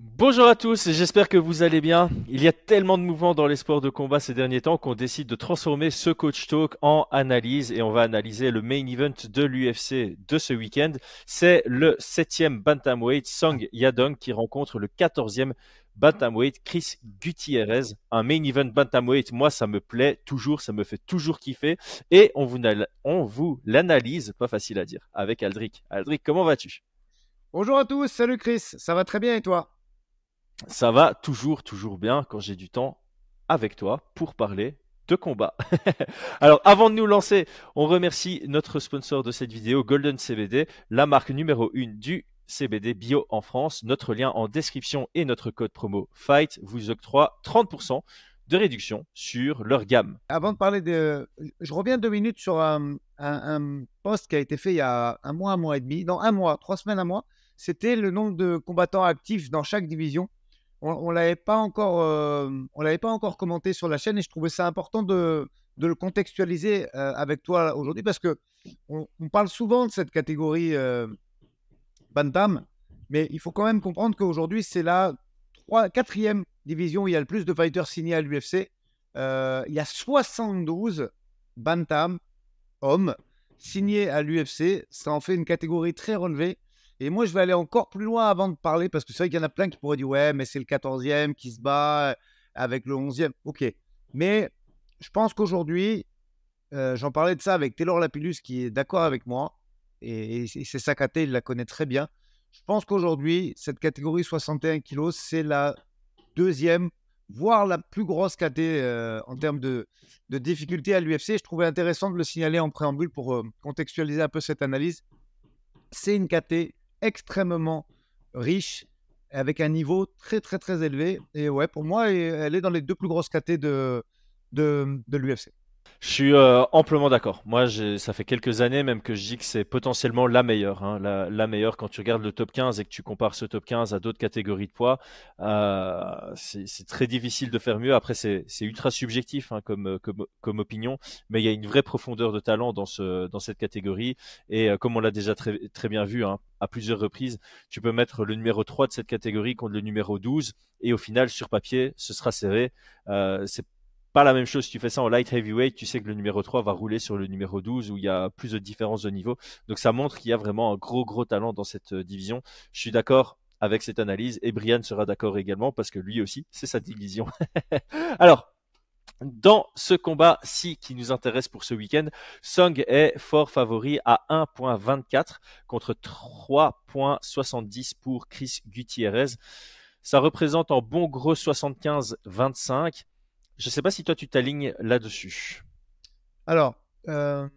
Bonjour à tous, j'espère que vous allez bien. Il y a tellement de mouvements dans les sports de combat ces derniers temps qu'on décide de transformer ce coach talk en analyse et on va analyser le main event de l'UFC de ce week-end. C'est le septième bantamweight Song Yadong qui rencontre le quatorzième bantamweight Chris Gutierrez. Un main event bantamweight, moi ça me plaît toujours, ça me fait toujours kiffer et on vous, on vous l'analyse, pas facile à dire, avec Aldric. Aldric, comment vas-tu? Bonjour à tous, salut Chris, ça va très bien et toi? Ça va toujours, toujours bien quand j'ai du temps avec toi pour parler de combat. Alors, avant de nous lancer, on remercie notre sponsor de cette vidéo, Golden CBD, la marque numéro 1 du CBD bio en France. Notre lien en description et notre code promo FIGHT vous octroie 30% de réduction sur leur gamme. Avant de parler de... Je reviens deux minutes sur un, un post qui a été fait il y a un mois, un mois et demi, dans un mois, trois semaines, un mois. C'était le nombre de combattants actifs dans chaque division on, ne l'avait pas encore, euh, on l'avait pas encore commenté sur la chaîne et je trouvais ça important de, le contextualiser euh, avec toi aujourd'hui parce que on, parle souvent de cette catégorie euh, bantam, mais il faut quand même comprendre qu'aujourd'hui c'est la quatrième division où il y a le plus de fighters signés à l'UFC. il y a 72 bantam hommes signés à l'UFC. Ça en fait une catégorie très relevée. Et moi, je vais aller encore plus loin avant de parler, parce que c'est vrai qu'il y en a plein qui pourraient dire Ouais, mais c'est le 14e qui se bat avec le 11e. Ok. Mais je pense qu'aujourd'hui, euh, j'en parlais de ça avec Taylor Lapillus, qui est d'accord avec moi, et, c'est sa caté, il la connaît très bien. Je pense qu'aujourd'hui, cette catégorie 61 kg, c'est la deuxième, voire la plus grosse caté euh, en termes de, de difficulté à l'UFC. Je trouvais intéressant de le signaler en préambule pour euh, contextualiser un peu cette analyse. C'est une caté extrêmement riche, avec un niveau très très très élevé. Et ouais, pour moi, elle est dans les deux plus grosses catés de, de, de l'UFC. Je suis euh, amplement d'accord. Moi, ça fait quelques années même que je dis que c'est potentiellement la meilleure. Hein, la, meilleure quand tu regardes le top 15 et que tu compares ce top 15 à d'autres catégories de poids. Euh, c'est très difficile de faire mieux. Après, c'est ultra subjectif hein, comme, comme, comme, opinion, mais il y a une vraie profondeur de talent dans, ce, dans cette catégorie. Et euh, comme on l'a déjà très, très bien vu hein, à plusieurs reprises, tu peux mettre le numéro 3 de cette catégorie contre le numéro 12. Et au final, sur papier, ce sera serré. c'est la même chose si tu fais ça en light heavyweight, tu sais que le numéro 3 va rouler sur le numéro 12 où il y a plus de différence de niveau. Donc ça montre qu'il y a vraiment un gros gros talent dans cette euh, division. Je suis d'accord avec cette analyse et Brian sera d'accord également parce que lui aussi, c'est sa division. Alors, dans ce combat-ci qui nous intéresse pour ce week-end, Song est fort favori à 1.24 contre 3.70 pour Chris Gutierrez. Ça représente en bon gros 75-25. Je ne sais pas si toi tu t'alignes là-dessus. Alors, euh...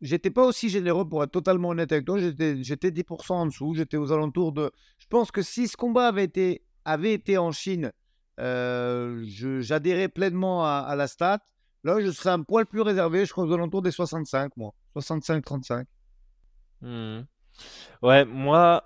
j'étais pas aussi généreux pour être totalement honnête avec toi. J'étais 10% en dessous. J'étais aux alentours de. Je pense que si ce combat avait été, avait été en Chine, euh, j'adhérais pleinement à, la stat. Là, je serais un poil plus réservé. Je crois aux alentours des 65, moi. 65-35. Hmm. Ouais, moi,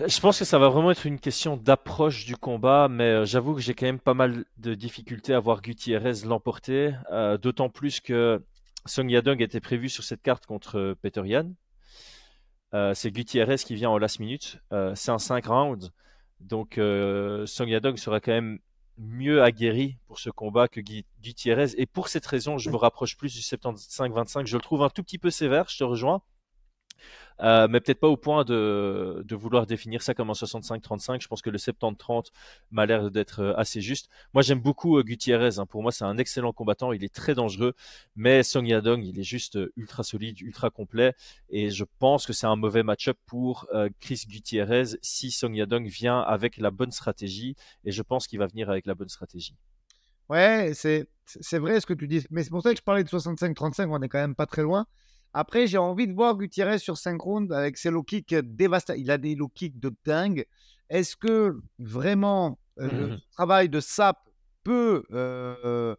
je pense que ça va vraiment être une question d'approche du combat, mais euh, j'avoue que j'ai quand même pas mal de difficultés à voir Gutiérrez l'emporter, euh, d'autant plus que Song Yadong était prévu sur cette carte contre euh, Peter Yan. c'est Gutiérrez qui vient en last minute, c'est un 5 rounds, donc Song Yadong sera quand même mieux aguerri pour ce combat que Gutiérrez, et pour cette raison, je me rapproche plus du 75-25, je le trouve un tout petit peu sévère, je te rejoins, euh, mais peut-être pas au point de, vouloir définir ça comme un 65-35. Je pense que le 70-30 m'a l'air d'être euh, assez juste. Moi, j'aime beaucoup euh, Gutiérrez. Hein. Pour moi, c'est un excellent combattant. Il est très dangereux. Mais Song Yadong, il est juste ultra solide, ultra complet. Et je pense que c'est un mauvais match-up pour Chris Gutiérrez si Song Yadong vient avec la bonne stratégie. Et je pense qu'il va venir avec la bonne stratégie. Ouais, c'est, c'est vrai ce que tu dis. Mais c'est pour ça que je parlais de 65-35. On est quand même pas très loin. Après, j'ai envie de voir Gutiérrez sur 5 rounds avec ses low kicks dévastateurs. Il a des low kicks de dingue. Est-ce que vraiment euh, le mmh travail de Sap peut, euh,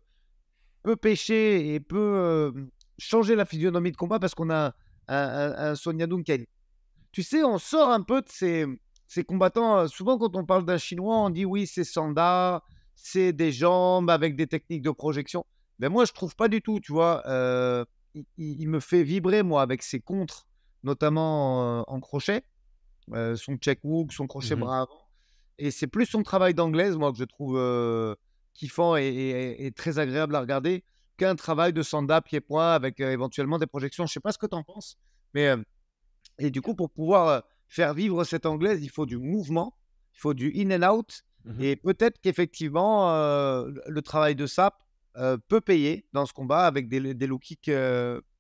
peut pêcher et peut euh, changer la physionomie de combat? Parce qu'on a un, un, Sonia Doom qui Tu sais, on sort un peu de ces, ces combattants. Souvent, quand on parle d'un Chinois, on dit oui, c'est Sanda, c'est des jambes avec des techniques de projection. Mais moi, je trouve pas du tout, tu vois il, me fait vibrer, moi, avec ses contres, notamment en, crochet. son check hook, son crochet Mmh bras avant. Et c'est plus son travail d'anglaise, moi, que je trouve kiffant et, très agréable à regarder qu'un travail de sanda pied-point avec éventuellement des projections. Je sais pas ce que tu en penses, mais et du coup, pour pouvoir faire vivre cette anglaise, il faut du mouvement, il faut du in and out. Mmh Et peut-être qu'effectivement, le travail de sap peut payer dans ce combat avec des, des low kicks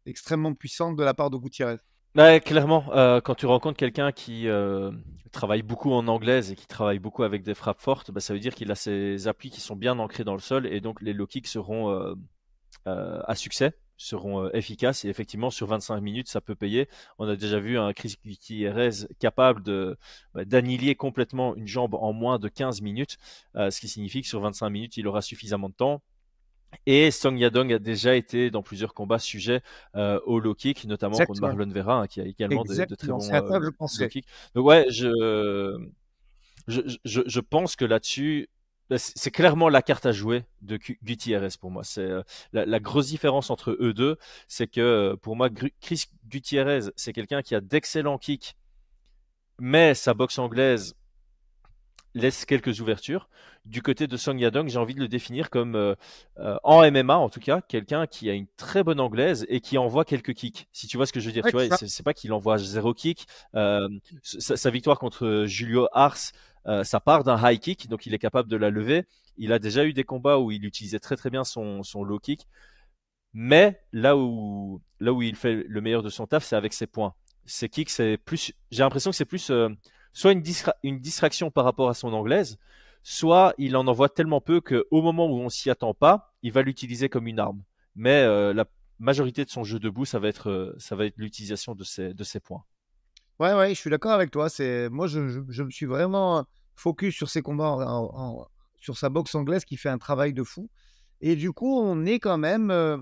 extrêmement puissants de la part de Gutiérrez. Clairement, quand tu rencontres quelqu'un qui travaille beaucoup en anglaise et qui travaille beaucoup avec des frappes fortes, bah, ça veut dire qu'il a ses appuis qui sont bien ancrés dans le sol et donc les low kicks seront à succès seront efficaces et effectivement sur 25 minutes ça peut payer. On a déjà vu un Chris Gutierrez capable bah, d'annihiler complètement une jambe en moins de 15 minutes, ce qui signifie que sur 25 minutes il aura suffisamment de temps. Et Song Yadong a déjà été dans plusieurs combats sujets au low kick, notamment contre Marlon Vera, hein, qui a également de, très bons low kicks. Donc ouais, je, je, je, je pense que là-dessus, bah, c'est clairement la carte à jouer de Gutierrez pour moi. C'est euh, la, grosse différence entre eux deux, c'est que euh, pour moi, Chris Gutierrez, c'est quelqu'un qui a d'excellents kicks, mais sa boxe anglaise laisse quelques ouvertures. Du côté de Song Yadong, j'ai envie de le définir comme euh, en MMA en tout cas, quelqu'un qui a une très bonne anglaise et qui envoie quelques kicks. Si tu vois ce que je veux dire, tu vois, c'est pas qu'il envoie zéro kick. Sa, sa, victoire contre Julio Ars euh, ça part d'un high kick, donc il est capable de la lever. Il a déjà eu des combats où il utilisait très très bien son, son low kick. Mais là où, là où il fait le meilleur de son taf, c'est avec ses points. Ses kicks, c'est plus, j'ai l'impression que c'est plus euh, soit une, distraction par rapport à son anglaise, soit il en envoie tellement peu qu'au moment où on s'y attend pas, il va l'utiliser comme une arme. Mais euh, la majorité de son jeu debout, ça va être, ça va être l'utilisation de ses, de points. Ouais, ouais, je suis d'accord avec toi. C'est moi, je, me suis vraiment focus sur ses combats, sur sa boxe anglaise qui fait un travail de fou. Et du coup, on est quand même, euh,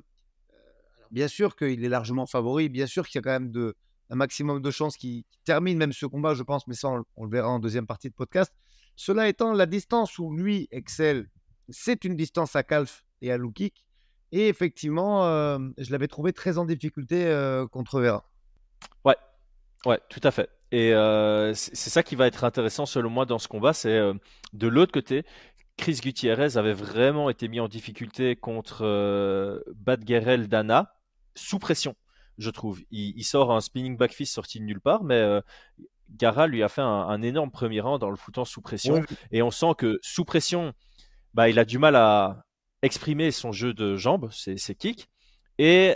bien sûr qu'il est largement favori, bien sûr qu'il y a quand même de, un maximum de chances qu'il termine même ce combat, je pense, mais ça, on, le verra en deuxième partie de podcast. Cela étant, la distance où lui excelle, c'est une distance à calf et à low kick. Et effectivement, euh, je l'avais trouvé très en difficulté euh, contre Vera. Ouais, Ouais, tout à fait. Et euh, c'est ça qui va être intéressant selon moi dans ce combat, c'est de l'autre côté, Chris Gutierrez avait vraiment été mis en difficulté contre Badgerel Dana sous pression, je trouve. Il, sort un spinning back fist sorti de nulle part, mais euh, Gara lui a fait un, énorme premier rang dans le foutant sous pression. Et on sent que sous pression, bah, il a du mal à exprimer son jeu de jambes, ses, ses kicks. Et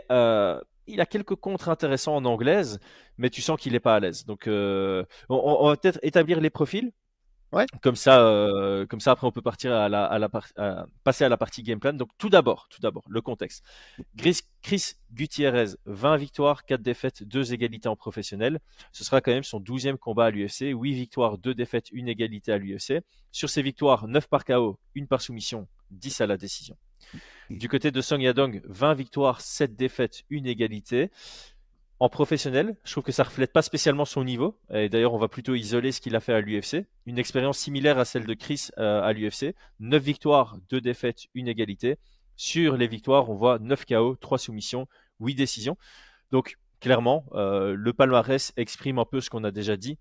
il a quelques contres intéressants en anglaise, mais tu sens qu'il n'est pas à l'aise. Donc, euh, on, va peut-être établir les profils. Ouais. Comme ça, euh, comme ça après on peut partir à la, à la passer à la partie game plan. Donc tout d'abord, tout d'abord le contexte. Chris, Chris, Gutierrez, 20 victoires, 4 défaites, 2 égalités en professionnel. Ce sera quand même son 12e combat à l'UFC. 8 victoires, 2 défaites, 1 égalité à l'UFC. Sur ses victoires, 9 par KO, 1 par soumission, 10 à la décision. Du côté de Song Yadong, 20 victoires, 7 défaites, une égalité. En professionnel, je trouve que ça reflète pas spécialement son niveau. Et d'ailleurs, on va plutôt isoler ce qu'il a fait à l'UFC. Une expérience similaire à celle de Chris euh, à l'UFC. 9 victoires, 2 défaites, une égalité. Sur les victoires, on voit 9 KO, 3 soumissions, 8 décisions. Donc, clairement, euh, le palmarès exprime un peu ce qu'on a déjà dit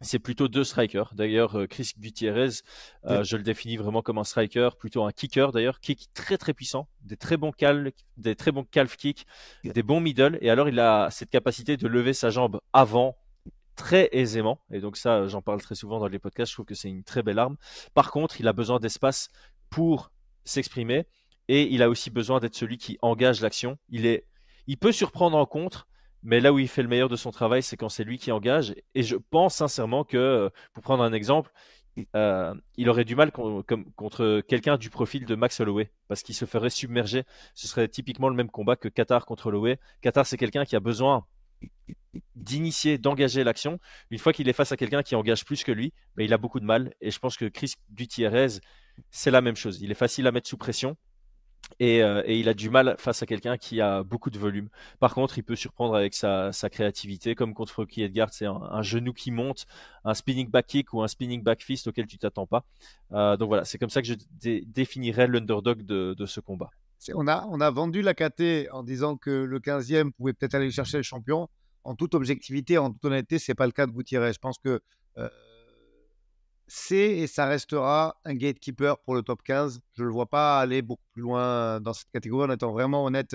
c'est plutôt deux strikers. D'ailleurs, euh, Chris Gutierrez, euh, je le définis vraiment comme un striker, plutôt un kicker d'ailleurs, kick très très puissant, des très bons calves, des très bons calf kicks, des bons middle, et alors il a cette capacité de lever sa jambe avant très aisément, et donc ça, j'en parle très souvent dans les podcasts, je trouve que c'est une très belle arme. Par contre, il a besoin d'espace pour s'exprimer, et il a aussi besoin d'être celui qui engage l'action. Il est, il peut surprendre en contre, mais là où il fait le meilleur de son travail, c'est quand c'est lui qui engage. Et je pense sincèrement que, euh, pour prendre un exemple, euh, il aurait du mal contre quelqu'un du profil de Max Holloway parce qu'il se ferait submerger. Ce serait typiquement le même combat que Qatar contre Holloway. Qatar, c'est quelqu'un qui a besoin d'initier, d'engager l'action. Une fois qu'il est face à quelqu'un qui engage plus que lui, ben, il a beaucoup de mal. Et je pense que Chris Gutierrez, c'est la même chose. Il est facile à mettre sous pression. Euh, et, il a du mal face à quelqu'un qui a beaucoup de volume. Par contre, il peut surprendre avec sa, créativité, comme contre Rocky Edgar, c'est un, genou qui monte, un spinning back kick ou un spinning back fist auquel tu t'attends pas. Euh, donc voilà, c'est comme ça que je définirais l'underdog de, ce combat. On a, on a vendu la KT en disant que le 15e pouvait peut-être aller chercher le champion. en toute objectivité, en toute honnêteté, c'est pas le cas de Gutiérrez. Je pense que c'est et ça restera un gatekeeper pour le top 15. Je ne le vois pas aller beaucoup plus loin dans cette catégorie en étant vraiment honnête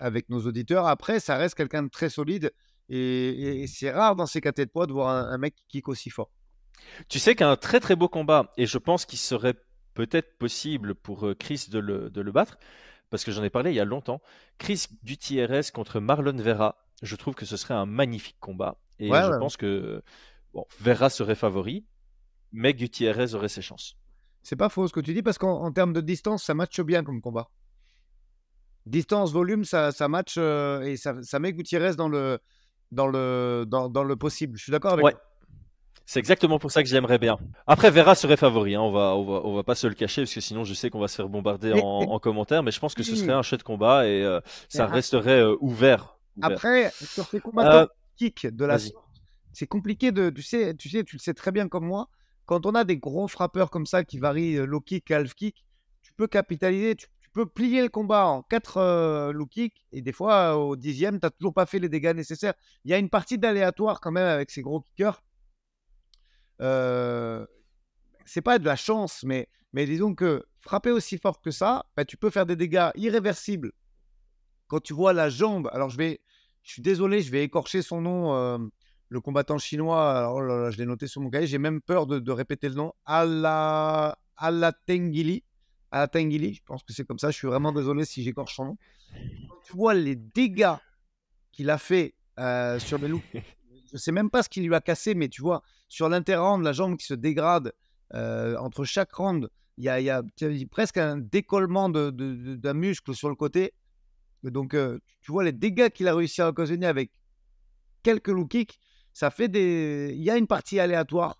avec nos auditeurs. Après, ça reste quelqu'un de très solide et, c'est rare dans ces catégories de poids de voir un, mec qui kick aussi fort. Tu sais qu'un très très beau combat, et je pense qu'il serait peut-être possible pour Chris de le, de le battre, parce que j'en ai parlé il y a longtemps. Chris Gutiérrez contre Marlon Vera, je trouve que ce serait un magnifique combat. Et je pense que bon, Vera serait favori, mais Gutiérrez aurait ses chances. C'est pas faux ce que tu dis, parce qu'en termes de distance, ça matche bien comme combat. Distance, volume, ça, ça match euh, et ça, ça, met Gutiérrez dans le, dans le, dans, dans le possible. Je suis d'accord avec ouais. C'est exactement pour ça que j'aimerais bien. Après, Vera serait favori, hein. on, va, on, va, on va pas se le cacher, parce que sinon je sais qu'on va se faire bombarder en, en commentaire, mais je pense que ce serait un chouette combat et euh, ça resterait euh, ouvert, Après, sur ces combats kick de la sorte, c'est compliqué de. Tu sais, tu sais, tu le sais très bien comme moi, quand on a des gros frappeurs comme ça qui varient low kick, half kick, tu peux capitaliser, tu peux plier le combat en 4 euh, low kicks et des fois au dixième, tu n'as toujours pas fait les dégâts nécessaires. Il y a une partie d'aléatoire quand même avec ces gros kickers. Euh, c'est pas de la chance, mais, mais disons que frapper aussi fort que ça, bah, tu peux faire des dégâts irréversibles. Quand tu vois la jambe, alors je vais, je suis désolé, je vais écorcher son nom, euh, le combattant chinois. Oh là là, je l'ai noté sur mon cahier, j'ai même peur de, répéter le nom. Allah Tengili à Tengili, je pense que c'est comme ça. Je suis vraiment désolé si j'écorche son nom. tu vois les dégâts qu'il a fait euh, sur les loups, je sais même pas ce qu'il lui a cassé, mais tu vois, sur l'interrand, la jambe qui se dégrade euh, entre chaque round, il y a, presque un décollement d'un de, muscle sur le côté. Donc, euh, tu vois les dégâts qu'il a réussi à occasionner avec quelques low kicks. Ça fait des. Il y a une partie aléatoire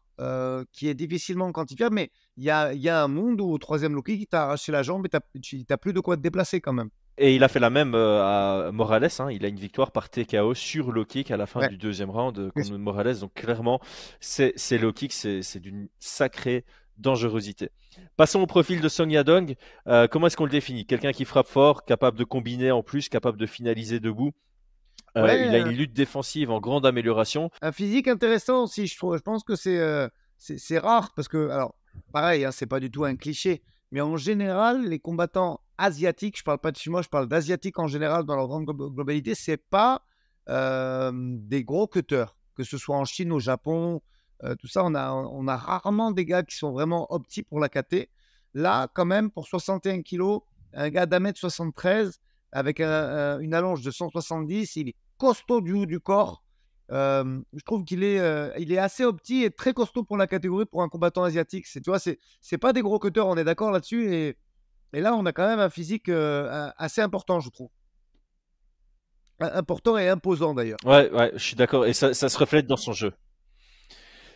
qui est difficilement quantifiable, mais il y a, un monde où au troisième low kick, t'a arraché la jambe et tu n'as plus de quoi te déplacer quand même. Et il a fait la même à Morales. Hein. Il a une victoire par TKO sur low kick à la fin du deuxième round contre Morales. Donc clairement, c'est low kick, c'est d'une sacrée dangerosité. Passons au profil de Song Yadong. comment est-ce qu'on le définit? Quelqu'un qui frappe fort, capable de combiner en plus, capable de finaliser debout. Il a une lutte défensive en grande amélioration. Un physique intéressant aussi, je trouve. Je pense que c'est c'est rare parce que, alors, pareil, hein, c'est pas du tout un cliché, mais en général, les combattants asiatiques, je parle pas de chinois, je parle d'asiatiques en général dans leur grande globalité, c'est pas des gros cutters, que ce soit en Chine, au Japon, tout ça, on a, on a rarement des gars qui sont vraiment optis pour la KT. Là, quand même, pour 61 kilos, un gars d'un mètre 73 avec une allonge de 170, il est costaud du corps je trouve qu'il est, assez opti et très costaud pour la catégorie pour un combattant asiatique. C'est, tu vois, c'est, c'est pas des gros cutters, on est d'accord là-dessus. Et, là, on a quand même un physique assez important, je trouve. Important et imposant d'ailleurs. Ouais, ouais, je suis d'accord. Et ça se reflète dans son jeu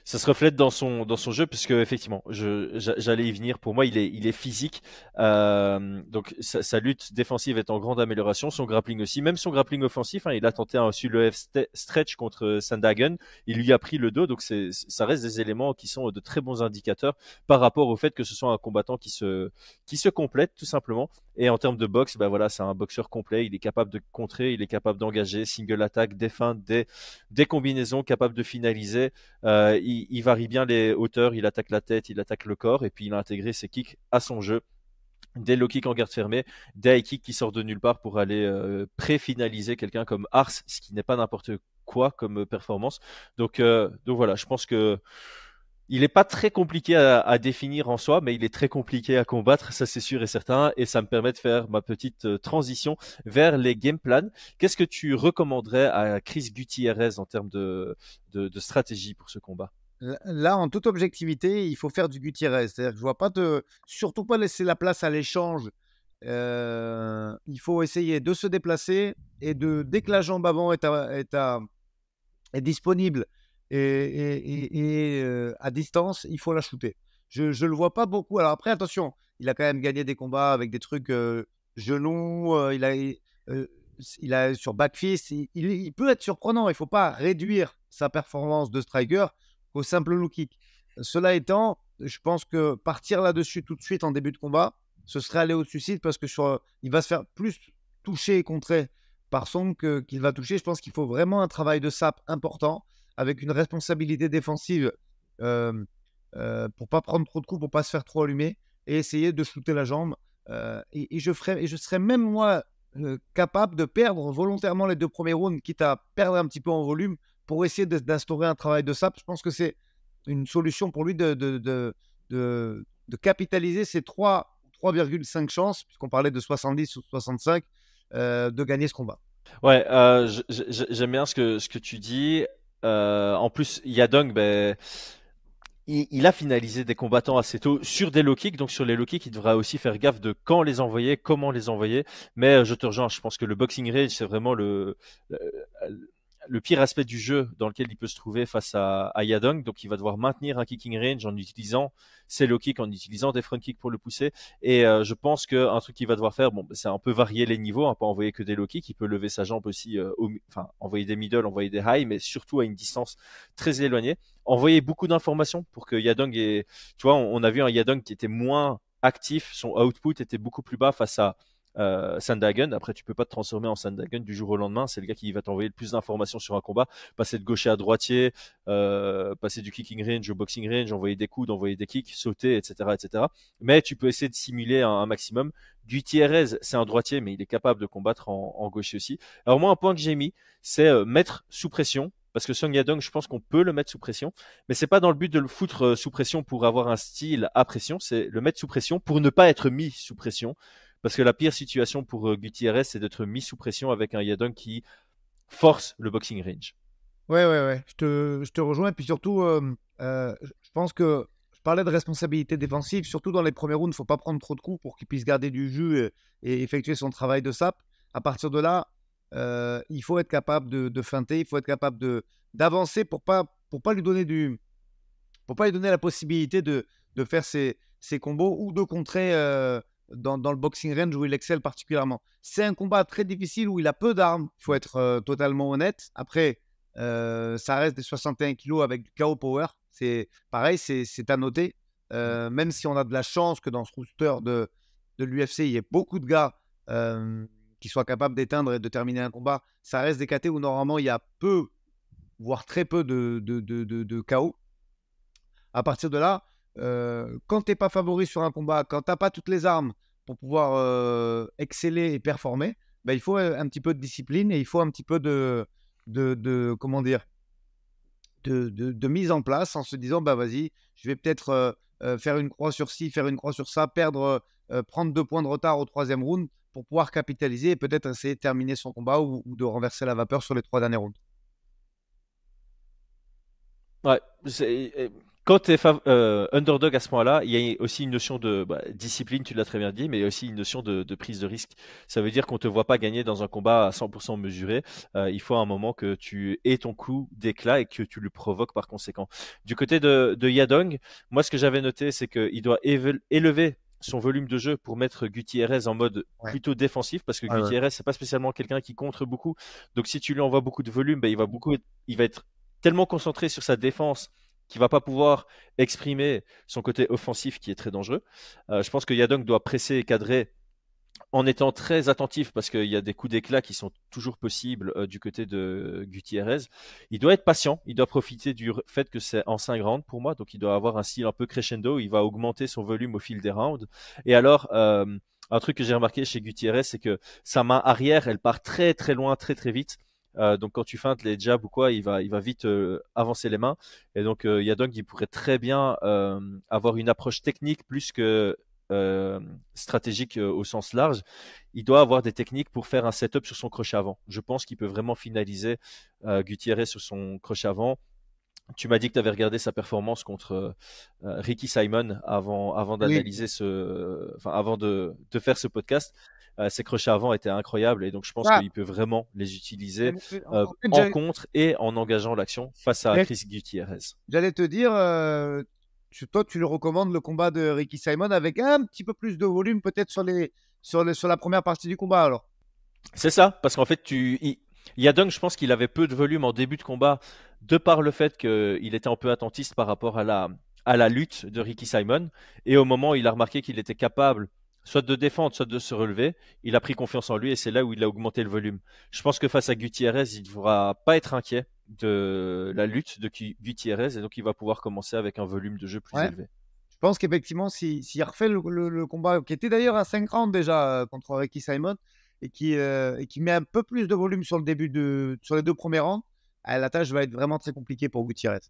ça se reflète dans son dans son jeu puisque effectivement, j'allais y venir. Pour moi, il est il est physique. Euh, donc sa, lutte défensive est en grande amélioration, son grappling aussi, même son grappling offensif. Hein, il a tenté un le stretch contre Sandagen, il lui a pris le dos. Donc c'est ça reste des éléments qui sont de très bons indicateurs par rapport au fait que ce soit un combattant qui se qui se complète tout simplement. Et en termes de boxe, ben voilà, c'est un boxeur complet. Il est capable de contrer, il est capable d'engager, single attack, des des, des combinaisons, capable de finaliser. Euh, il, varie bien les hauteurs, il attaque la tête, il attaque le corps, et puis il a intégré ses kicks à son jeu. Des low kicks en garde fermée, des high kicks qui sortent de nulle part pour aller euh, pré-finaliser quelqu'un comme Ars, ce qui n'est pas n'importe quoi comme performance. Donc, euh, donc voilà, je pense que il n'est pas très compliqué à, définir en soi, mais il est très compliqué à combattre, ça c'est sûr et certain, et ça me permet de faire ma petite euh, transition vers les game plans. Qu'est-ce que tu recommanderais à Chris Gutierrez en termes de, stratégie pour ce combat? Là, en toute objectivité, il faut faire du Gutierrez. C'est-à-dire que je vois pas de, surtout pas laisser la place à l'échange. Euh, il faut essayer de se déplacer et de dès que la jambe avant est, est, est disponible et, euh, à distance, il faut la shooter. Je ne le vois pas beaucoup. Alors après, attention, il a quand même gagné des combats avec des trucs euh, genoux, euh, il, a, il a sur backfist, il, il, peut être surprenant. Il ne faut pas réduire sa performance de striker au simple low kick. Cela étant, je pense que partir là-dessus tout de suite en début de combat, ce serait aller au suicide parce que sur, il va se faire plus toucher et contrer par son qu'il va toucher. Je pense qu'il faut vraiment un travail de sap important avec une responsabilité défensive euh, euh, pour pas prendre trop de coups, pour pas se faire trop allumer et essayer de shooter la jambe. Euh, et, je ferai, et je serais même moi euh, capable de perdre volontairement les deux premiers rounds, quitte à perdre un petit peu en volume pour essayer d'instaurer un travail de sap. Je pense que c'est une solution pour lui de, de, de, de capitaliser ces 3,5 chances, puisqu'on parlait de 70 ou 65, de gagner ce combat. Ouais, j'aime bien ce que, ce que tu dis. Euh, en plus, Yadong, ben, il, a finalisé des combattants assez tôt sur des low kicks. Donc sur les low kicks, il devra aussi faire gaffe de quand les envoyer, comment les envoyer. Mais euh, je te rejoins, je pense que le boxing range, c'est vraiment le pire aspect du jeu dans lequel il peut se trouver face à, Yadong. Donc, il va devoir maintenir un kicking range en utilisant ses low kicks, en utilisant des front kicks pour le pousser. Et euh, je pense qu'un truc qu'il va devoir faire, bon, c'est un peu varier les niveaux, hein, pas envoyer que des low kicks. Il peut lever sa jambe aussi, euh, enfin, envoyer des middle, envoyer des high, mais surtout à une distance très éloignée. Envoyer beaucoup d'informations pour que Yadong ait, tu vois, on, a vu un Yadong qui était moins actif, son output était beaucoup plus bas face à euh. Après, tu peux pas te transformer en Sandagen du jour au lendemain. C'est le gars qui va t'envoyer le plus d'informations sur un combat. Passer de gaucher à droitier, euh, passer du kicking range au boxing range, envoyer des coups, envoyer des kicks, sauter, etc., etc. Mais tu peux essayer de simuler un, maximum. Gutiérrez, c'est un droitier, mais il est capable de combattre en, gaucher aussi. Alors moi, un point que j'ai mis, c'est euh, mettre sous pression parce que Song Yadong, je pense qu'on peut le mettre sous pression, mais c'est pas dans le but de le foutre sous pression pour avoir un style à pression, c'est le mettre sous pression pour ne pas être mis sous pression. Parce que la pire situation pour euh, Gutiérrez, c'est d'être mis sous pression avec un Yadong qui force le boxing range. Ouais, ouais, ouais. Je te, rejoins. Et puis surtout, euh, euh, je pense que je parlais de responsabilité défensive. Surtout dans les premiers rounds, il ne faut pas prendre trop de coups pour qu'il puisse garder du jus et, effectuer son travail de sap. À partir de là, il faut être capable de, de, feinter, il faut être capable d'avancer pour pas pour pas lui donner du pour pas lui donner la possibilité de, de faire ses, ses combos ou de contrer dans, le boxing range où il excelle particulièrement. C'est un combat très difficile où il a peu d'armes, il faut être euh, totalement honnête. Après, euh, ça reste des 61 kilos avec du KO power. C'est pareil, c'est à noter. Euh, même si on a de la chance que dans ce rooster de, de l'UFC, il y ait beaucoup de gars qui soient capables d'éteindre et de terminer un combat, ça reste des KT où normalement il y a peu, voire très peu de, de, de, de KO. À partir de là, quand tu n'es pas favori sur un combat, quand tu n'as pas toutes les armes pour pouvoir exceller et performer, bah, il faut un petit peu de discipline et il faut un petit peu de, de, comment dire, de, de, mise en place en se disant, bah vas-y, je vais peut-être faire une croix sur ci, faire une croix sur ça, perdre, prendre deux points de retard au troisième round pour pouvoir capitaliser et peut-être essayer de terminer son combat ou, ou de renverser la vapeur sur les trois derniers rounds. Ouais, quand tu es euh, underdog à ce moment-là, il y a aussi une notion de bah, discipline, tu l'as très bien dit, mais il y a aussi une notion de, prise de risque. Ça veut dire qu'on te voit pas gagner dans un combat à 100% mesuré. Euh, il faut à un moment que tu aies ton coup d'éclat et que tu le provoques par conséquent. Du côté de, Yadong, moi ce que j'avais noté, c'est qu'il doit élever son volume de jeu pour mettre Gutiérrez en mode plutôt défensif parce que Gutiérrez c'est pas spécialement quelqu'un qui contre beaucoup donc si tu lui envoies beaucoup de volume ben, il va beaucoup il va être tellement concentré sur sa défense qui va pas pouvoir exprimer son côté offensif qui est très dangereux. Euh, je pense que Yadong doit presser et cadrer en étant très attentif parce qu'il y a des coups d'éclat qui sont toujours possibles euh, du côté de Gutiérrez. Il doit être patient, il doit profiter du fait que c'est en 5 rounds pour moi, donc il doit avoir un style un peu crescendo, il va augmenter son volume au fil des rounds. Et alors, euh, un truc que j'ai remarqué chez Gutiérrez, c'est que sa main arrière, elle part très très loin, très très vite. Euh, donc quand tu feintes les jabs ou quoi, il va, il va vite euh, avancer les mains. Et donc euh, Yadong, il pourrait très bien avoir une approche technique plus que stratégique au sens large. Il doit avoir des techniques pour faire un setup sur son crochet avant. Je pense qu'il peut vraiment finaliser Gutiérrez sur son crochet avant. Tu m'as dit que tu avais regardé sa performance contre Ricky Simon avant, avant d'analyser ce, enfin, avant de, de, faire ce podcast. Euh, ses crochets avant étaient incroyables et donc je pense ah. qu'il peut vraiment les utiliser euh, en contre et en engageant l'action face à Chris Gutierrez. J'allais te dire, euh, toi tu le recommandes le combat de Ricky Simon avec un petit peu plus de volume peut-être sur, les, sur, les, sur la première partie du combat alors? C'est ça, parce qu'en fait tu... Yadong, je pense qu'il avait peu de volume en début de combat, de par le fait qu'il était un peu attentiste par rapport à la, à la lutte de Ricky Simon. Et au moment où il a remarqué qu'il était capable soit de défendre, soit de se relever. Il a pris confiance en lui et c'est là où il a augmenté le volume. Je pense que face à Gutiérrez, il ne devra pas être inquiet de la lutte de Gutiérrez et donc il va pouvoir commencer avec un volume de jeu plus élevé. Je pense qu'effectivement, s'il refait le, combat, qui était d'ailleurs à 5 rounds déjà euh, contre Ricky Simon, et qui, euh, et qui met un peu plus de volume sur le début de, sur les deux premiers rangs, euh, la tâche va être vraiment très compliquée pour Gutiérrez.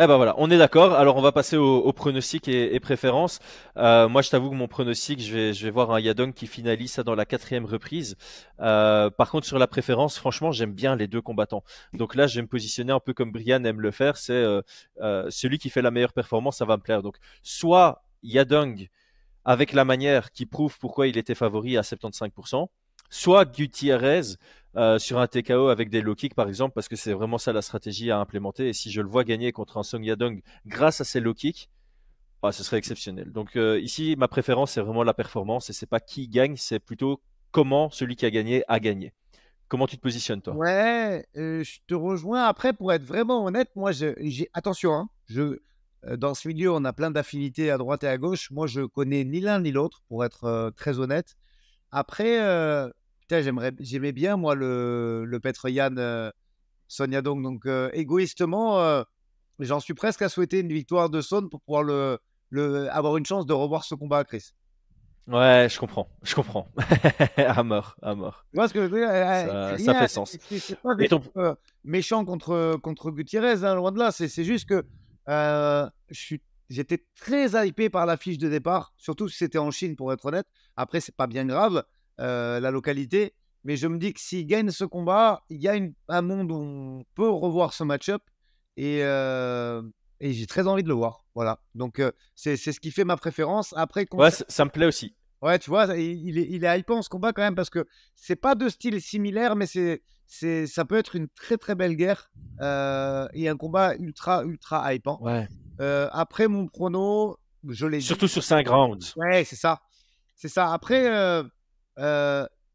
Eh ben voilà, on est d'accord. Alors on va passer au, au pronostic et, et préférences. Euh, moi, je t'avoue que mon pronostic, je vais, voir un Yadong qui finalise ça dans la quatrième reprise. Euh, par contre, sur la préférence, franchement, j'aime bien les deux combattants. Donc là, je vais me positionner un peu comme Brian aime le faire. C'est euh celui qui fait la meilleure performance, ça va me plaire. Donc soit Yadong avec la manière qui prouve pourquoi il était favori à 75%, soit Gutiérrez euh, sur un TKO avec des low kicks par exemple, parce que c'est vraiment ça la stratégie à implémenter. Et si je le vois gagner contre un Song Yadong grâce à ses low kicks, bah, ce serait exceptionnel. Donc euh, ici, ma préférence, c'est vraiment la performance et c'est pas qui gagne, c'est plutôt comment celui qui a gagné a gagné. Comment tu te positionnes toi? Ouais, euh, je te rejoins. Après, pour être vraiment honnête, moi, j'ai attention. Hein, je, dans ce milieu, on a plein d'affinités à droite et à gauche. Moi, je connais ni l'un ni l'autre, pour être très honnête. Après, j'aimerais, j'aimais bien, moi, le, le Petre Yann euh, Sonia Dong. Donc, euh, égoïstement, euh, j'en suis presque à souhaiter une victoire de Son pour pouvoir le, le, avoir une chance de revoir ce combat à Chris. Ouais, je comprends, je comprends. à mort, à mort. Moi, que ça, ça fait sens. C'est pas méchant contre, contre Gutiérrez, hein, loin de là. C'est juste que j'étais très hypé par l'affiche de départ, surtout si c'était en Chine, pour être honnête. Après, c'est pas bien grave. Euh, la localité. Mais je me dis que s'il gagne ce combat, il y a un monde où on peut revoir ce match-up. Et, euh, et j'ai très envie de le voir. Voilà. Donc, euh, c'est ce qui fait ma préférence. Après, ouais, ça, me plaît aussi. Ouais, tu vois, il, est, il est hypant ce combat quand même parce que c'est pas de style similaire, mais c'est, c'est, ça peut être une très très belle guerre et un combat ultra ultra hypant. Ouais. après mon prono, je l'ai surtout sur 5 rounds. Ouais, c'est ça, c'est ça. Après,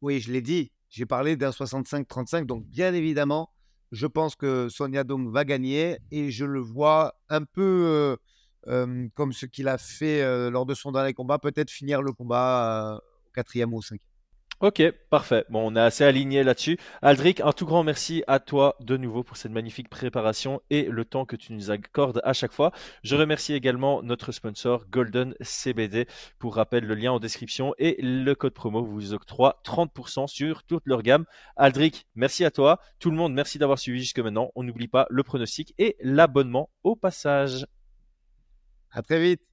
oui, je l'ai dit, j'ai parlé d'un 65-35, donc bien évidemment, je pense que Sonia Dong va gagner et je le vois un peu comme ce qu'il a fait lors de son dernier combat, peut-être finir le combat au quatrième ou au cinquième. Ok, parfait. Bon, on est assez aligné là-dessus. Aldric, un tout grand merci à toi de nouveau pour cette magnifique préparation et le temps que tu nous accordes à chaque fois. Je remercie également notre sponsor Golden CBD. Pour rappel, le lien en description et le code promo vous octroie 30% sur toute leur gamme. Aldric, merci à toi. Tout le monde, merci d'avoir suivi jusque maintenant. On n'oublie pas le pronostic et l'abonnement au passage. À très vite.